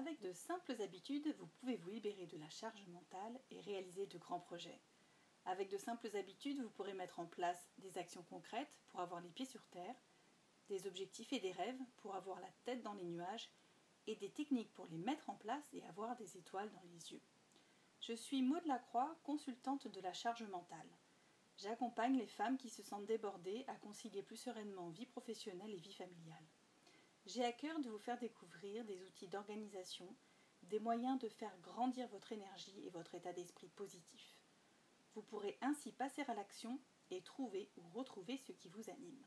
Avec de simples habitudes, vous pouvez vous libérer de la charge mentale et réaliser de grands projets. Avec de simples habitudes, vous pourrez mettre en place des actions concrètes pour avoir les pieds sur terre, des objectifs et des rêves pour avoir la tête dans les nuages et des techniques pour les mettre en place et avoir des étoiles dans les yeux. Je suis Maud Lacroix, consultante de la charge mentale. J'accompagne les femmes qui se sentent débordées à concilier plus sereinement vie professionnelle et vie familiale. J'ai à cœur de vous faire découvrir des outils d'organisation, des moyens de faire grandir votre énergie et votre état d'esprit positif. Vous pourrez ainsi passer à l'action et trouver ou retrouver ce qui vous anime.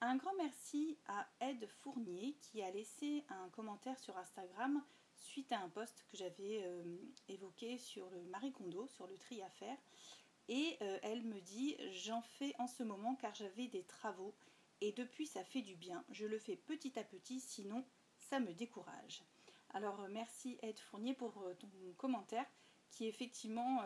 Un grand merci à Ed Fournier qui a laissé un commentaire sur Instagram suite à un post que j'avais euh, évoqué sur le Marie Kondo, sur le tri à faire. Et euh, elle me dit J'en fais en ce moment car j'avais des travaux et depuis ça fait du bien. Je le fais petit à petit, sinon ça me décourage. Alors euh, merci Ed Fournier pour ton commentaire qui effectivement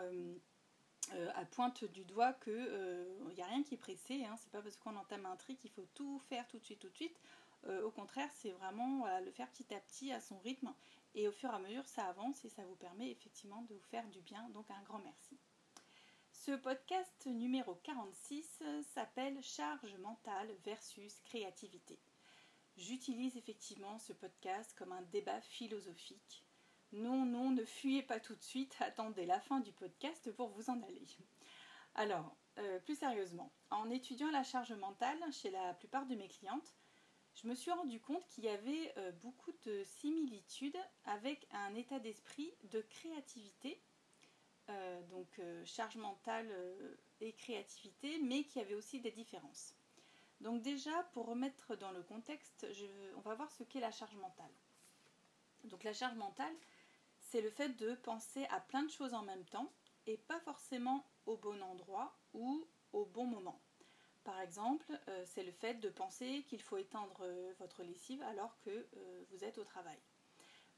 euh, à pointe du doigt que il euh, n'y a rien qui est pressé. Hein. C'est pas parce qu'on entame un tri qu'il faut tout faire tout de suite, tout de suite. Euh, au contraire, c'est vraiment le faire petit à petit à son rythme et au fur et à mesure ça avance et ça vous permet effectivement de vous faire du bien. Donc un grand merci. Ce podcast numéro 46 s'appelle Charge mentale versus créativité. J'utilise effectivement ce podcast comme un débat philosophique non, non, ne fuyez pas tout de suite, attendez la fin du podcast pour vous en aller. Alors, euh, plus sérieusement, en étudiant la charge mentale chez la plupart de mes clientes, je me suis rendu compte qu'il y avait euh, beaucoup de similitudes avec un état d'esprit de créativité, euh, donc charge mentale et créativité, mais qu'il y avait aussi des différences. Donc déjà, pour remettre dans le contexte, on va voir ce qu'est la charge mentale. Donc la charge mentale, c'est le fait de penser à plein de choses en même temps et pas forcément au bon endroit ou au bon moment. Par exemple, euh, c'est le fait de penser qu'il faut étendre euh, votre lessive alors que euh, vous êtes au travail.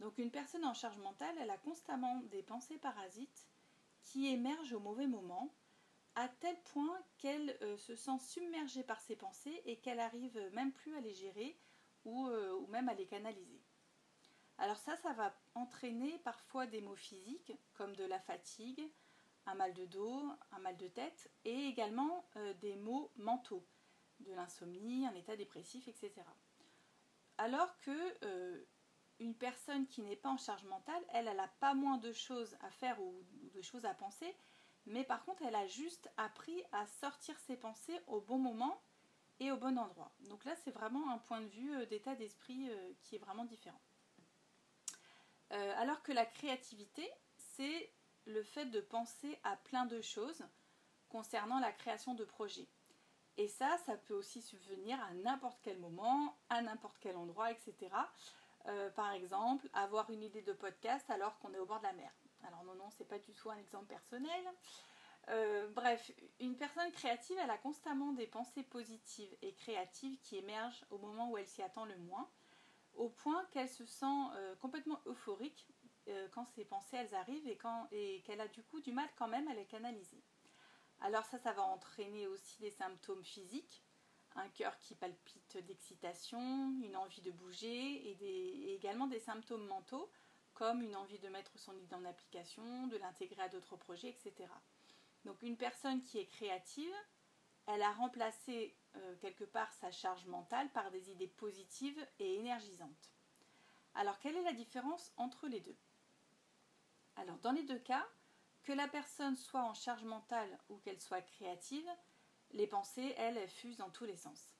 Donc une personne en charge mentale, elle a constamment des pensées parasites qui émergent au mauvais moment, à tel point qu'elle se sent submergée par ses pensées et qu'elle arrive même plus à les gérer ou même à les canaliser. Alors ça, ça va entraîner parfois des maux physiques comme de la fatigue, un mal de dos, un mal de tête et également euh, des maux mentaux, de l'insomnie, un état dépressif, etc. Alors que euh, une personne qui n'est pas en charge mentale, elle, elle n'a pas moins de choses à faire ou, de choses à penser, mais par contre, elle a juste appris à sortir ses pensées au bon moment et au bon endroit. Donc là, c'est vraiment un point de vue euh, d'état d'esprit qui est vraiment différent. Euh, alors que la créativité, c'est le fait de penser à plein de choses concernant la création de projets. Et ça, ça peut aussi subvenir à n'importe quel moment, à n'importe quel endroit, etc. Euh, par exemple, avoir une idée de podcast alors qu'on est au bord de la mer. Alors non, non, c'est pas du tout un exemple personnel. Euh, bref, une personne créative, elle a constamment des pensées positives et créatives qui émergent au moment où elle s'y attend le moins au point qu'elle se sent euh, complètement euphorique quand ces pensées elles arrivent et, et qu'elle a du coup du mal quand même à les canaliser. Alors ça, ça va entraîner aussi des symptômes physiques, un cœur qui palpite d'excitation, une envie de bouger et, également des symptômes mentaux comme une envie de mettre son idée en application, de l'intégrer à d'autres projets, etc. Donc une personne qui est créative, elle a remplacé euh, quelque part sa charge mentale par des idées positives et énergisantes. Alors quelle est la différence entre les deux? Alors dans les deux cas, que la personne soit en charge mentale ou qu'elle soit créative, les pensées, elles, fusent dans tous les sens.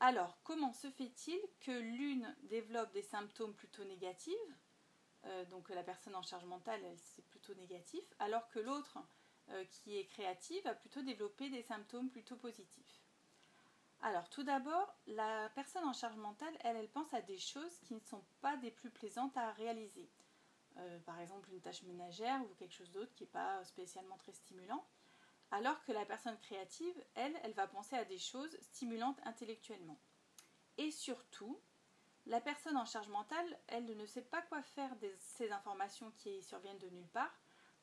Alors comment se fait-il que l'une développe des symptômes plutôt négatifs, euh, donc la personne en charge mentale, c'est plutôt négatif, alors que l'autre euh, qui est créative va plutôt développer des symptômes plutôt positifs? Alors tout d'abord, la personne en charge mentale, elle, elle pense à des choses qui ne sont pas des plus plaisantes à réaliser. Euh, par exemple une tâche ménagère ou quelque chose d'autre qui n'est pas spécialement très stimulant. Alors que la personne créative, elle, elle va penser à des choses stimulantes intellectuellement. Et surtout, la personne en charge mentale, elle ne sait pas quoi faire de ces informations qui surviennent de nulle part,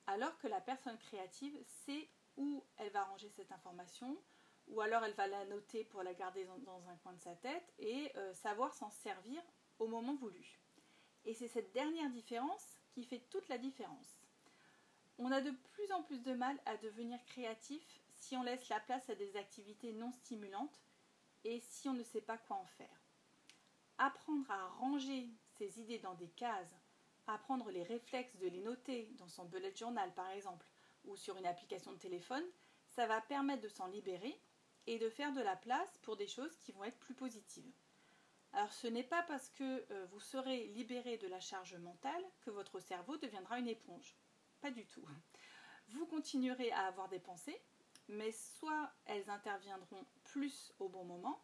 alors que la personne créative sait où elle va ranger cette information, ou alors elle va la noter pour la garder dans un coin de sa tête et euh, savoir s'en servir au moment voulu. Et c'est cette dernière différence qui fait toute la différence. On a de plus en plus de mal à devenir créatif si on laisse la place à des activités non stimulantes et si on ne sait pas quoi en faire. Apprendre à ranger ses idées dans des cases, apprendre les réflexes de les noter dans son bullet journal par exemple, ou sur une application de téléphone, ça va permettre de s'en libérer et de faire de la place pour des choses qui vont être plus positives. Alors ce n'est pas parce que euh, vous serez libéré de la charge mentale que votre cerveau deviendra une éponge. Pas du tout. Vous continuerez à avoir des pensées, mais soit elles interviendront plus au bon moment,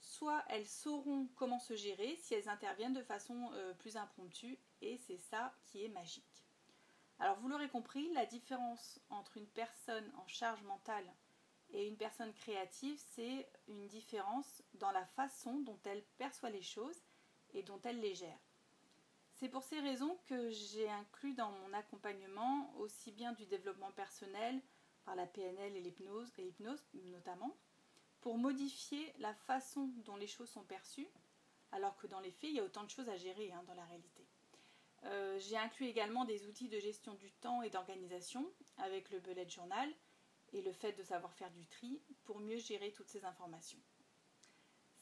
soit elles sauront comment se gérer si elles interviennent de façon euh, plus impromptue, et c'est ça qui est magique. Alors vous l'aurez compris, la différence entre une personne en charge mentale et une personne créative, c'est une différence dans la façon dont elle perçoit les choses et dont elle les gère. C'est pour ces raisons que j'ai inclus dans mon accompagnement aussi bien du développement personnel par la PNL et l'hypnose, notamment, pour modifier la façon dont les choses sont perçues, alors que dans les faits, il y a autant de choses à gérer hein, dans la réalité. Euh, j'ai inclus également des outils de gestion du temps et d'organisation avec le bullet journal et le fait de savoir faire du tri pour mieux gérer toutes ces informations.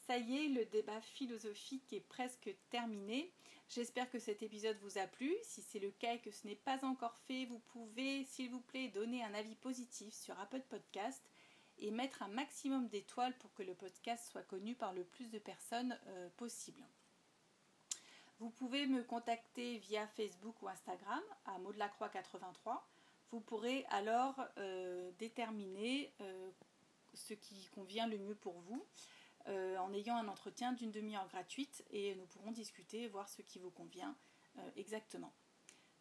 Ça y est, le débat philosophique est presque terminé. J'espère que cet épisode vous a plu. Si c'est le cas et que ce n'est pas encore fait, vous pouvez, s'il vous plaît, donner un avis positif sur Apple Podcast et mettre un maximum d'étoiles pour que le podcast soit connu par le plus de personnes euh, possible. Vous pouvez me contacter via Facebook ou Instagram à Maudelacroix83. Vous pourrez alors euh, déterminer euh, ce qui convient le mieux pour vous euh, en ayant un entretien d'une demi-heure gratuite et nous pourrons discuter, voir ce qui vous convient exactement.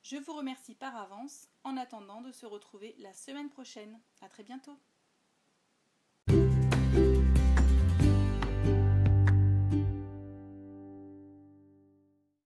Je vous remercie par avance en attendant de se retrouver la semaine prochaine. A très bientôt.